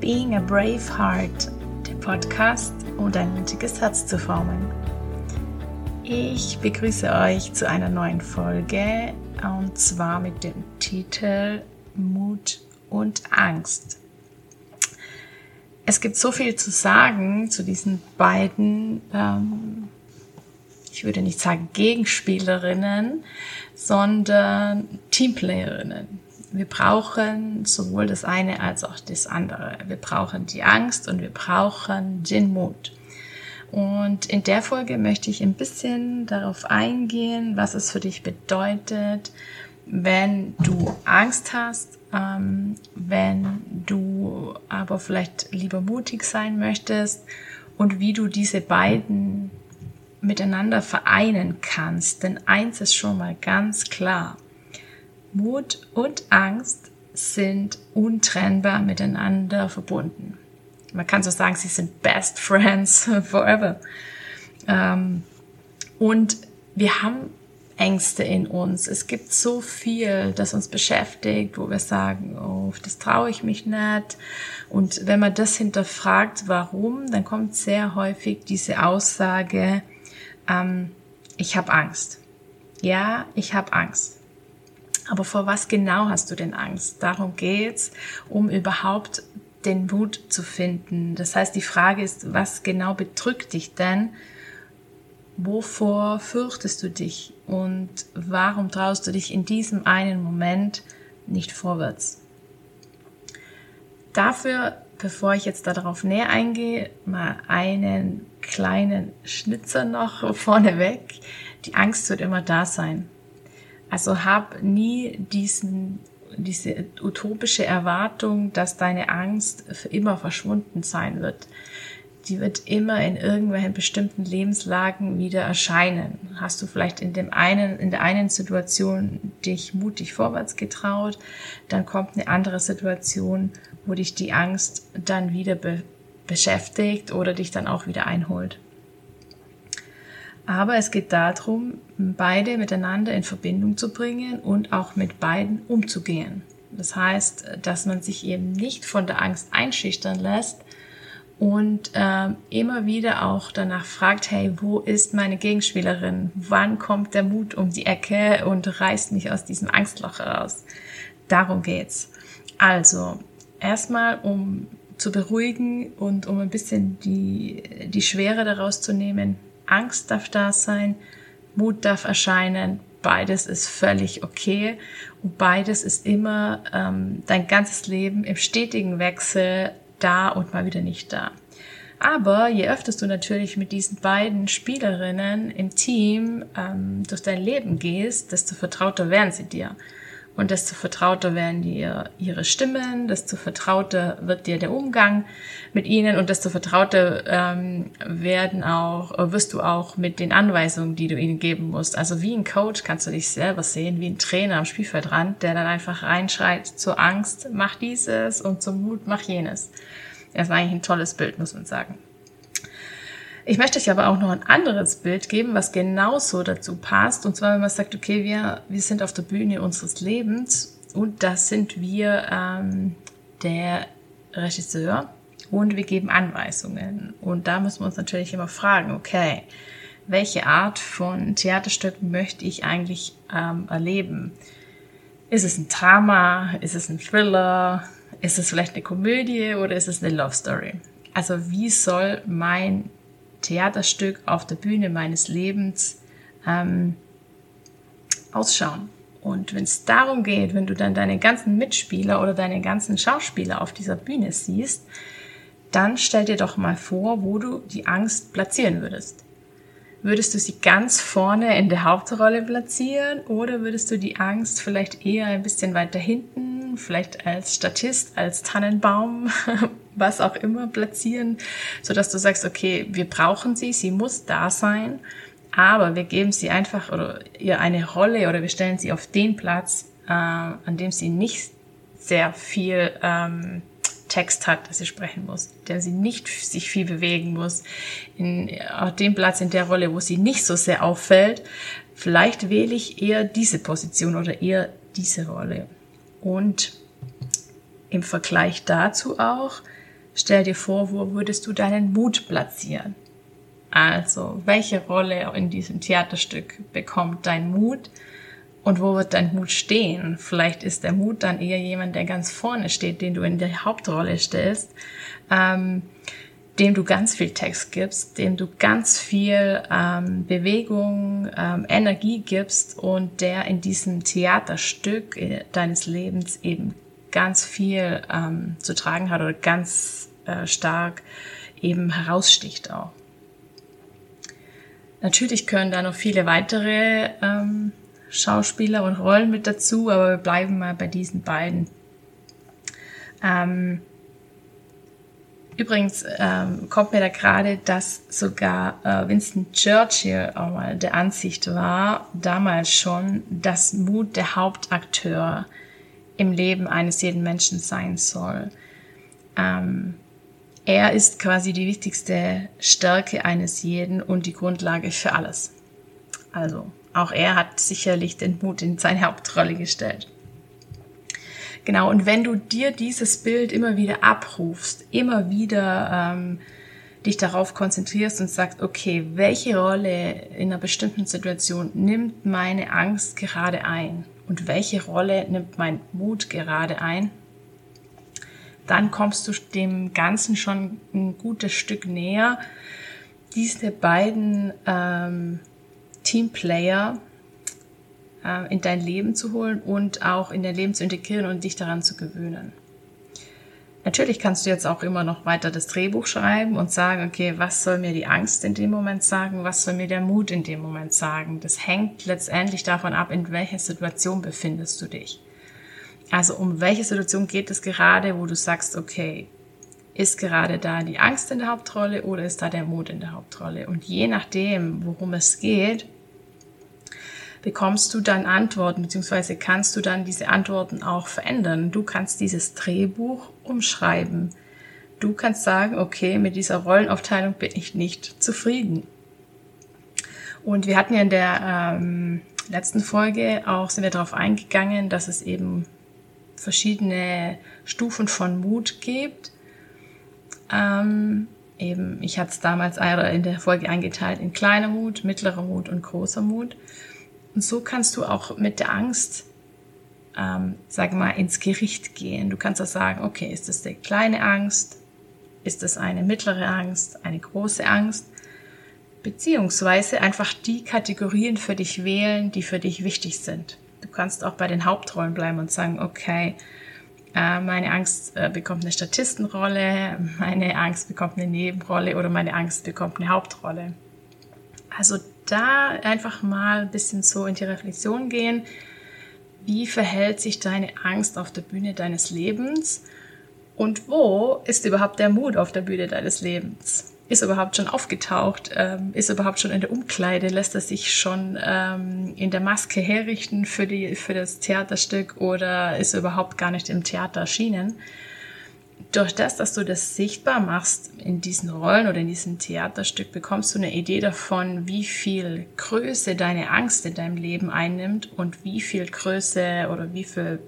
Being a Brave Heart, der Podcast, um dein mutiges Herz zu formen. Ich begrüße euch zu einer neuen Folge und zwar mit dem Titel Mut und Angst. Es gibt so viel zu sagen zu diesen beiden, ähm, ich würde nicht sagen Gegenspielerinnen, sondern Teamplayerinnen wir brauchen sowohl das eine als auch das andere. Wir brauchen die Angst und wir brauchen den Mut. Und in der Folge möchte ich ein bisschen darauf eingehen, was es für dich bedeutet, wenn du Angst hast, ähm, wenn du aber vielleicht lieber mutig sein möchtest und wie du diese beiden miteinander vereinen kannst. Denn eins ist schon mal ganz klar. Mut und Angst sind untrennbar miteinander verbunden. Man kann so sagen, sie sind best friends forever. Ähm, und wir haben Ängste in uns. Es gibt so viel, das uns beschäftigt, wo wir sagen, oh, das traue ich mich nicht. Und wenn man das hinterfragt, warum, dann kommt sehr häufig diese Aussage, ähm, ich habe Angst. Ja, ich habe Angst. Aber vor was genau hast du denn Angst? Darum geht's, um überhaupt den Mut zu finden. Das heißt, die Frage ist, was genau bedrückt dich denn? Wovor fürchtest du dich? Und warum traust du dich in diesem einen Moment nicht vorwärts? Dafür, bevor ich jetzt darauf näher eingehe, mal einen kleinen Schnitzer noch vorneweg. Die Angst wird immer da sein. Also hab nie diesen, diese utopische Erwartung, dass deine Angst für immer verschwunden sein wird. Die wird immer in irgendwelchen bestimmten Lebenslagen wieder erscheinen. Hast du vielleicht in dem einen, in der einen Situation dich mutig vorwärts getraut, dann kommt eine andere Situation, wo dich die Angst dann wieder be beschäftigt oder dich dann auch wieder einholt. Aber es geht darum, beide miteinander in Verbindung zu bringen und auch mit beiden umzugehen. Das heißt, dass man sich eben nicht von der Angst einschüchtern lässt und äh, immer wieder auch danach fragt, hey, wo ist meine Gegenspielerin? Wann kommt der Mut um die Ecke und reißt mich aus diesem Angstloch heraus? Darum geht's. Also, erstmal, um zu beruhigen und um ein bisschen die, die Schwere daraus zu nehmen, Angst darf da sein, Mut darf erscheinen, beides ist völlig okay und beides ist immer ähm, dein ganzes Leben im stetigen Wechsel da und mal wieder nicht da. Aber je öfter du natürlich mit diesen beiden Spielerinnen im Team ähm, durch dein Leben gehst, desto vertrauter werden sie dir. Und desto vertrauter werden dir ihre Stimmen, desto vertrauter wird dir der Umgang mit ihnen und desto vertrauter ähm, werden auch, äh, wirst du auch mit den Anweisungen, die du ihnen geben musst. Also wie ein Coach kannst du dich selber sehen, wie ein Trainer am Spielfeldrand, der dann einfach reinschreit zur Angst, mach dieses und zum Mut, mach jenes. Das ist eigentlich ein tolles Bild, muss man sagen. Ich möchte euch aber auch noch ein anderes Bild geben, was genauso dazu passt. Und zwar, wenn man sagt, okay, wir, wir sind auf der Bühne unseres Lebens und das sind wir ähm, der Regisseur und wir geben Anweisungen. Und da müssen wir uns natürlich immer fragen, okay, welche Art von Theaterstück möchte ich eigentlich ähm, erleben? Ist es ein Drama? Ist es ein Thriller? Ist es vielleicht eine Komödie oder ist es eine Love Story? Also wie soll mein Theaterstück auf der Bühne meines Lebens ähm, ausschauen. Und wenn es darum geht, wenn du dann deine ganzen Mitspieler oder deine ganzen Schauspieler auf dieser Bühne siehst, dann stell dir doch mal vor, wo du die Angst platzieren würdest. Würdest du sie ganz vorne in der Hauptrolle platzieren oder würdest du die Angst vielleicht eher ein bisschen weiter hinten, vielleicht als Statist, als Tannenbaum, was auch immer platzieren, so dass du sagst, okay, wir brauchen sie, sie muss da sein, aber wir geben sie einfach oder ihr eine Rolle oder wir stellen sie auf den Platz, äh, an dem sie nicht sehr viel ähm, Text hat, dass sie sprechen muss, der sie nicht sich viel bewegen muss, in auf dem Platz, in der Rolle, wo sie nicht so sehr auffällt, vielleicht wähle ich eher diese Position oder eher diese Rolle. Und im Vergleich dazu auch, stell dir vor, wo würdest du deinen Mut platzieren? Also, welche Rolle in diesem Theaterstück bekommt dein Mut? Und wo wird dein Mut stehen? Vielleicht ist der Mut dann eher jemand, der ganz vorne steht, den du in die Hauptrolle stellst, ähm, dem du ganz viel Text gibst, dem du ganz viel ähm, Bewegung, ähm, Energie gibst und der in diesem Theaterstück äh, deines Lebens eben ganz viel ähm, zu tragen hat oder ganz äh, stark eben heraussticht auch. Natürlich können da noch viele weitere ähm, Schauspieler und Rollen mit dazu, aber wir bleiben mal bei diesen beiden. Ähm, übrigens ähm, kommt mir da gerade, dass sogar äh, Winston Churchill auch mal der Ansicht war, damals schon, dass Mut der Hauptakteur im Leben eines jeden Menschen sein soll. Ähm, er ist quasi die wichtigste Stärke eines jeden und die Grundlage für alles. Also auch er hat sicherlich den Mut in seine Hauptrolle gestellt. Genau, und wenn du dir dieses Bild immer wieder abrufst, immer wieder ähm, dich darauf konzentrierst und sagst, okay, welche Rolle in einer bestimmten Situation nimmt meine Angst gerade ein und welche Rolle nimmt mein Mut gerade ein, dann kommst du dem Ganzen schon ein gutes Stück näher, diese beiden ähm, Teamplayer äh, in dein Leben zu holen und auch in dein Leben zu integrieren und dich daran zu gewöhnen. Natürlich kannst du jetzt auch immer noch weiter das Drehbuch schreiben und sagen, okay, was soll mir die Angst in dem Moment sagen, was soll mir der Mut in dem Moment sagen. Das hängt letztendlich davon ab, in welcher Situation befindest du dich. Also um welche Situation geht es gerade, wo du sagst, okay, ist gerade da die Angst in der Hauptrolle oder ist da der Mut in der Hauptrolle? Und je nachdem, worum es geht, bekommst du dann Antworten, beziehungsweise kannst du dann diese Antworten auch verändern. Du kannst dieses Drehbuch umschreiben. Du kannst sagen, okay, mit dieser Rollenaufteilung bin ich nicht zufrieden. Und wir hatten ja in der ähm, letzten Folge auch, sind wir darauf eingegangen, dass es eben verschiedene Stufen von Mut gibt. Ähm, eben, ich hatte es damals in der Folge eingeteilt in kleiner Mut, mittlerer Mut und großer Mut. Und so kannst du auch mit der Angst, ähm, sag mal, ins Gericht gehen. Du kannst auch sagen, okay, ist das eine kleine Angst? Ist das eine mittlere Angst? Eine große Angst? Beziehungsweise einfach die Kategorien für dich wählen, die für dich wichtig sind. Du kannst auch bei den Hauptrollen bleiben und sagen, okay, äh, meine Angst äh, bekommt eine Statistenrolle, meine Angst bekommt eine Nebenrolle oder meine Angst bekommt eine Hauptrolle. Also da einfach mal ein bisschen so in die Reflexion gehen. Wie verhält sich deine Angst auf der Bühne deines Lebens? Und wo ist überhaupt der Mut auf der Bühne deines Lebens? Ist er überhaupt schon aufgetaucht? Ähm, ist er überhaupt schon in der Umkleide? Lässt er sich schon ähm, in der Maske herrichten für, die, für das Theaterstück oder ist er überhaupt gar nicht im Theater erschienen? durch das, dass du das sichtbar machst in diesen Rollen oder in diesem Theaterstück, bekommst du eine Idee davon, wie viel Größe deine Angst in deinem Leben einnimmt und wie viel Größe oder wie viel,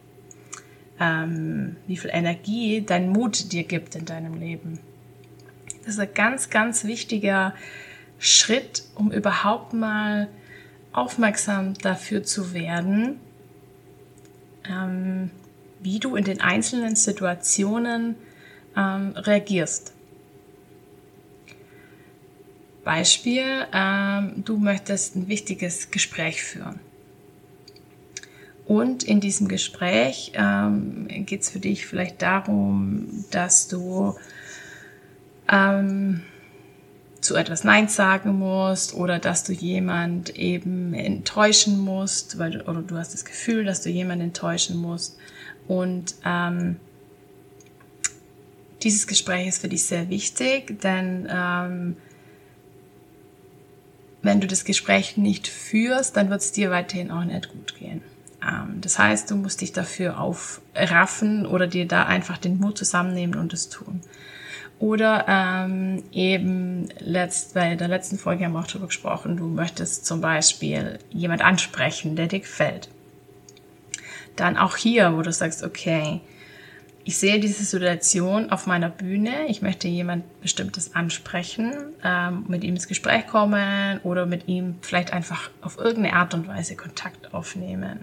ähm, wie viel Energie dein Mut dir gibt in deinem Leben. Das ist ein ganz, ganz wichtiger Schritt, um überhaupt mal aufmerksam dafür zu werden, ähm, wie du in den einzelnen Situationen ähm, reagierst. Beispiel, ähm, du möchtest ein wichtiges Gespräch führen. Und in diesem Gespräch ähm, geht es für dich vielleicht darum, dass du ähm, zu etwas Nein sagen musst oder dass du jemand eben enttäuschen musst, weil oder du hast das Gefühl, dass du jemand enttäuschen musst. Und ähm, dieses Gespräch ist für dich sehr wichtig, denn ähm, wenn du das Gespräch nicht führst, dann wird es dir weiterhin auch nicht gut gehen. Ähm, das heißt, du musst dich dafür aufraffen oder dir da einfach den Mut zusammennehmen und es tun. Oder ähm, eben letzt, bei der letzten Folge haben wir auch darüber gesprochen, du möchtest zum Beispiel jemand ansprechen, der dir gefällt. Dann auch hier, wo du sagst, okay, ich sehe diese Situation auf meiner Bühne. Ich möchte jemand Bestimmtes ansprechen, ähm, mit ihm ins Gespräch kommen oder mit ihm vielleicht einfach auf irgendeine Art und Weise Kontakt aufnehmen.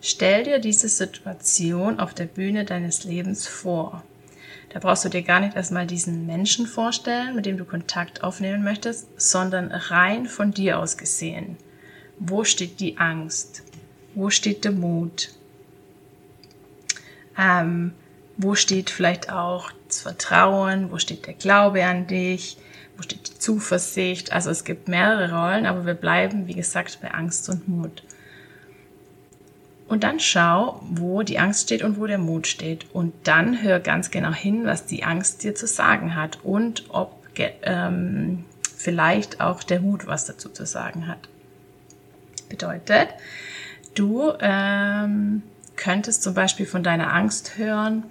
Stell dir diese Situation auf der Bühne deines Lebens vor. Da brauchst du dir gar nicht erstmal diesen Menschen vorstellen, mit dem du Kontakt aufnehmen möchtest, sondern rein von dir aus gesehen. Wo steht die Angst? Wo steht der Mut? Ähm, wo steht vielleicht auch das Vertrauen? Wo steht der Glaube an dich? Wo steht die Zuversicht? Also es gibt mehrere Rollen, aber wir bleiben, wie gesagt, bei Angst und Mut. Und dann schau, wo die Angst steht und wo der Mut steht. Und dann hör ganz genau hin, was die Angst dir zu sagen hat und ob ähm, vielleicht auch der Mut was dazu zu sagen hat. Bedeutet, du ähm, könntest zum Beispiel von deiner Angst hören,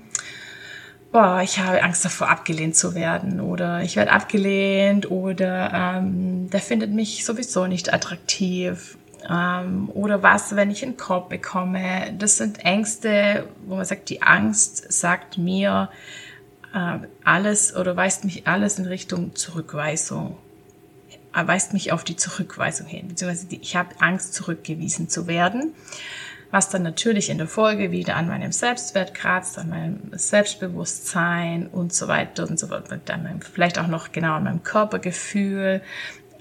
boah, ich habe Angst davor, abgelehnt zu werden oder ich werde abgelehnt oder ähm, der findet mich sowieso nicht attraktiv ähm, oder was, wenn ich einen Korb bekomme. Das sind Ängste, wo man sagt, die Angst sagt mir äh, alles oder weist mich alles in Richtung Zurückweisung weist mich auf die Zurückweisung hin, beziehungsweise ich habe Angst, zurückgewiesen zu werden was dann natürlich in der Folge wieder an meinem Selbstwert kratzt, an meinem Selbstbewusstsein und so weiter und so fort, dann vielleicht auch noch genau an meinem Körpergefühl.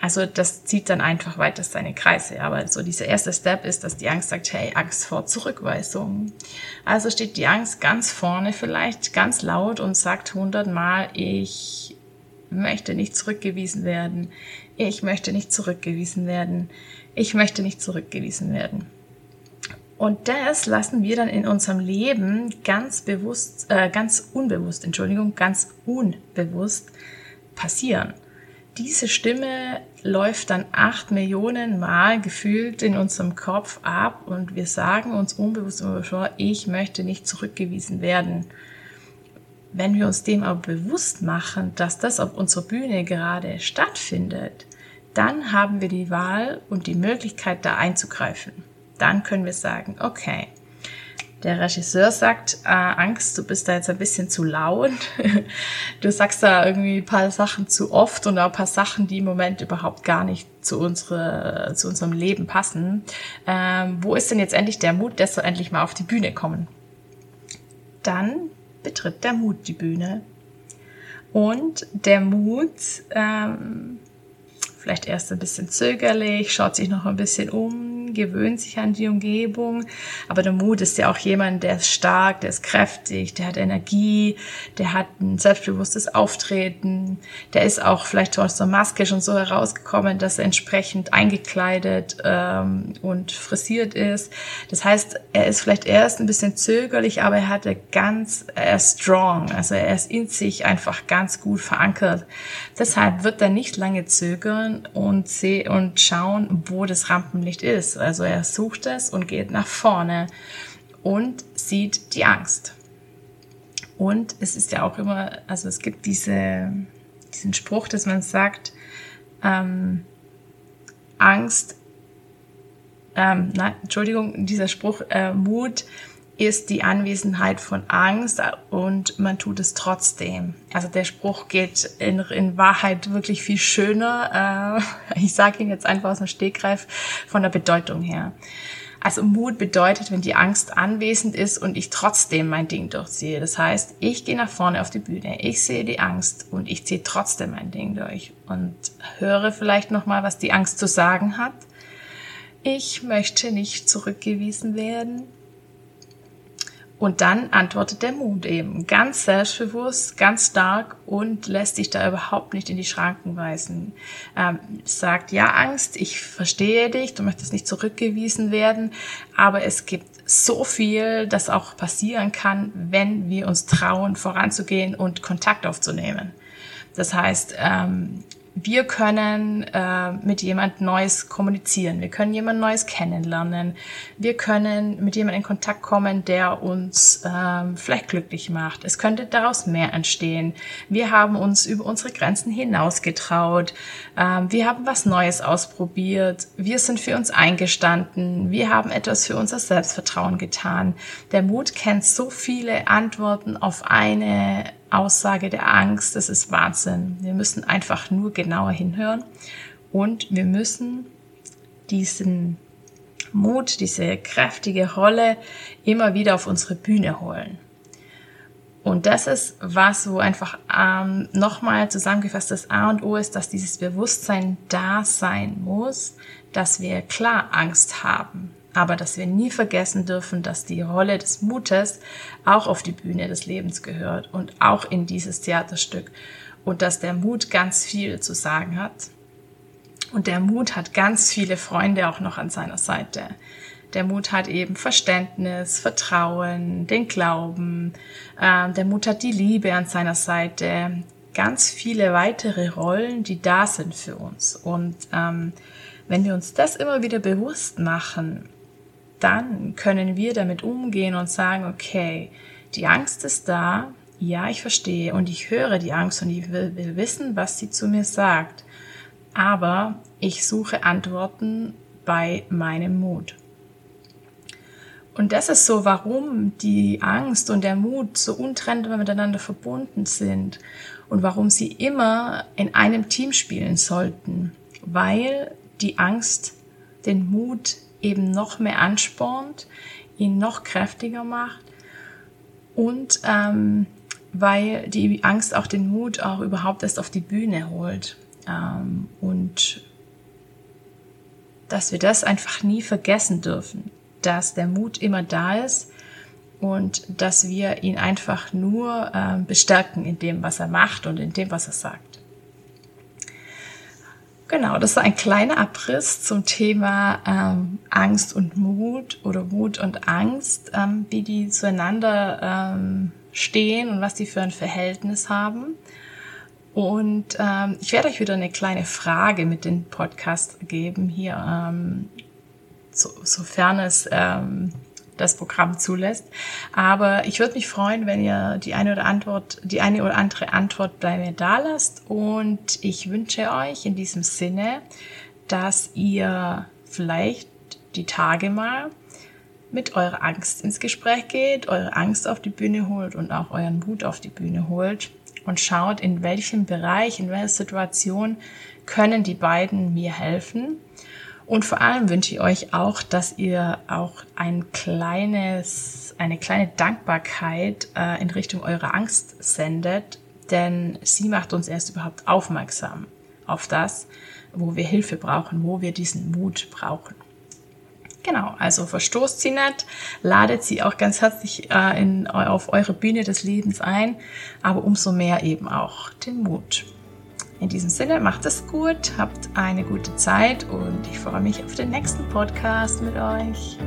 Also das zieht dann einfach weiter seine Kreise. Aber so dieser erste Step ist, dass die Angst sagt, hey, Angst vor Zurückweisung. Also steht die Angst ganz vorne vielleicht, ganz laut und sagt hundertmal, ich möchte nicht zurückgewiesen werden. Ich möchte nicht zurückgewiesen werden. Ich möchte nicht zurückgewiesen werden. Und das lassen wir dann in unserem Leben ganz bewusst, äh, ganz unbewusst, Entschuldigung, ganz unbewusst passieren. Diese Stimme läuft dann acht Millionen Mal gefühlt in unserem Kopf ab und wir sagen uns unbewusst immer vor, ich möchte nicht zurückgewiesen werden. Wenn wir uns dem aber bewusst machen, dass das auf unserer Bühne gerade stattfindet, dann haben wir die Wahl und die Möglichkeit, da einzugreifen dann können wir sagen, okay, der Regisseur sagt, äh, Angst, du bist da jetzt ein bisschen zu laut. du sagst da irgendwie ein paar Sachen zu oft und auch ein paar Sachen, die im Moment überhaupt gar nicht zu, unsere, zu unserem Leben passen. Ähm, wo ist denn jetzt endlich der Mut, dass wir endlich mal auf die Bühne kommen? Dann betritt der Mut die Bühne. Und der Mut ähm, vielleicht erst ein bisschen zögerlich, schaut sich noch ein bisschen um, gewöhnt sich an die Umgebung. Aber der Mut ist ja auch jemand, der ist stark, der ist kräftig, der hat Energie, der hat ein selbstbewusstes Auftreten, der ist auch vielleicht aus der Maske schon so herausgekommen, dass er entsprechend eingekleidet ähm, und frisiert ist. Das heißt, er ist vielleicht erst ein bisschen zögerlich, aber er hatte ganz, er ist strong, also er ist in sich einfach ganz gut verankert. Deshalb wird er nicht lange zögern und und schauen, wo das Rampenlicht ist. Also er sucht es und geht nach vorne und sieht die Angst. Und es ist ja auch immer, also es gibt diese, diesen Spruch, dass man sagt, ähm, Angst, ähm, nein, Entschuldigung, dieser Spruch, äh, Mut ist die Anwesenheit von Angst und man tut es trotzdem. Also der Spruch geht in, in Wahrheit wirklich viel schöner. Äh, ich sage ihn jetzt einfach aus dem Stegreif von der Bedeutung her. Also Mut bedeutet, wenn die Angst anwesend ist und ich trotzdem mein Ding durchziehe. Das heißt, ich gehe nach vorne auf die Bühne, ich sehe die Angst und ich ziehe trotzdem mein Ding durch und höre vielleicht noch mal, was die Angst zu sagen hat. Ich möchte nicht zurückgewiesen werden. Und dann antwortet der Mut eben ganz selbstbewusst, ganz stark und lässt sich da überhaupt nicht in die Schranken weisen. Ähm, sagt, ja, Angst, ich verstehe dich, du möchtest nicht zurückgewiesen werden, aber es gibt so viel, das auch passieren kann, wenn wir uns trauen, voranzugehen und Kontakt aufzunehmen. Das heißt, ähm, wir können äh, mit jemand Neues kommunizieren. Wir können jemand Neues kennenlernen. Wir können mit jemandem in Kontakt kommen, der uns ähm, vielleicht glücklich macht. Es könnte daraus mehr entstehen. Wir haben uns über unsere Grenzen hinausgetraut. Ähm, wir haben was Neues ausprobiert. Wir sind für uns eingestanden. Wir haben etwas für unser Selbstvertrauen getan. Der Mut kennt so viele Antworten auf eine Aussage der Angst, das ist Wahnsinn. Wir müssen einfach nur genauer hinhören und wir müssen diesen Mut, diese kräftige Rolle immer wieder auf unsere Bühne holen. Und das ist was, wo einfach ähm, nochmal zusammengefasst das A und O ist, dass dieses Bewusstsein da sein muss, dass wir klar Angst haben, aber dass wir nie vergessen dürfen, dass die Rolle des Mutes auch auf die Bühne des Lebens gehört und auch in dieses Theaterstück und dass der Mut ganz viel zu sagen hat. Und der Mut hat ganz viele Freunde auch noch an seiner Seite. Der Mut hat eben Verständnis, Vertrauen, den Glauben. Äh, der Mut hat die Liebe an seiner Seite. Ganz viele weitere Rollen, die da sind für uns. Und ähm, wenn wir uns das immer wieder bewusst machen, dann können wir damit umgehen und sagen, okay, die Angst ist da, ja, ich verstehe und ich höre die Angst und ich will, will wissen, was sie zu mir sagt. Aber ich suche Antworten bei meinem Mut. Und das ist so, warum die Angst und der Mut so untrennbar miteinander verbunden sind und warum sie immer in einem Team spielen sollten, weil die Angst den Mut eben noch mehr anspornt, ihn noch kräftiger macht und ähm, weil die Angst auch den Mut auch überhaupt erst auf die Bühne holt ähm, und dass wir das einfach nie vergessen dürfen, dass der Mut immer da ist und dass wir ihn einfach nur ähm, bestärken in dem, was er macht und in dem, was er sagt. Genau, das war ein kleiner Abriss zum Thema ähm, Angst und Mut oder Mut und Angst, ähm, wie die zueinander ähm, stehen und was die für ein Verhältnis haben. Und ähm, ich werde euch wieder eine kleine Frage mit dem Podcast geben hier, ähm, so, sofern es ähm, das Programm zulässt. Aber ich würde mich freuen, wenn ihr die eine oder Antwort, die eine oder andere Antwort bei mir da lasst. Und ich wünsche euch in diesem Sinne, dass ihr vielleicht die Tage mal mit eurer Angst ins Gespräch geht, eure Angst auf die Bühne holt und auch euren Mut auf die Bühne holt und schaut, in welchem Bereich, in welcher Situation können die beiden mir helfen und vor allem wünsche ich euch auch, dass ihr auch ein kleines, eine kleine Dankbarkeit äh, in Richtung eurer Angst sendet, denn sie macht uns erst überhaupt aufmerksam auf das, wo wir Hilfe brauchen, wo wir diesen Mut brauchen. Genau, also verstoßt sie nicht, ladet sie auch ganz herzlich äh, in, auf eure Bühne des Lebens ein, aber umso mehr eben auch den Mut. In diesem Sinne, macht es gut, habt eine gute Zeit und ich freue mich auf den nächsten Podcast mit euch.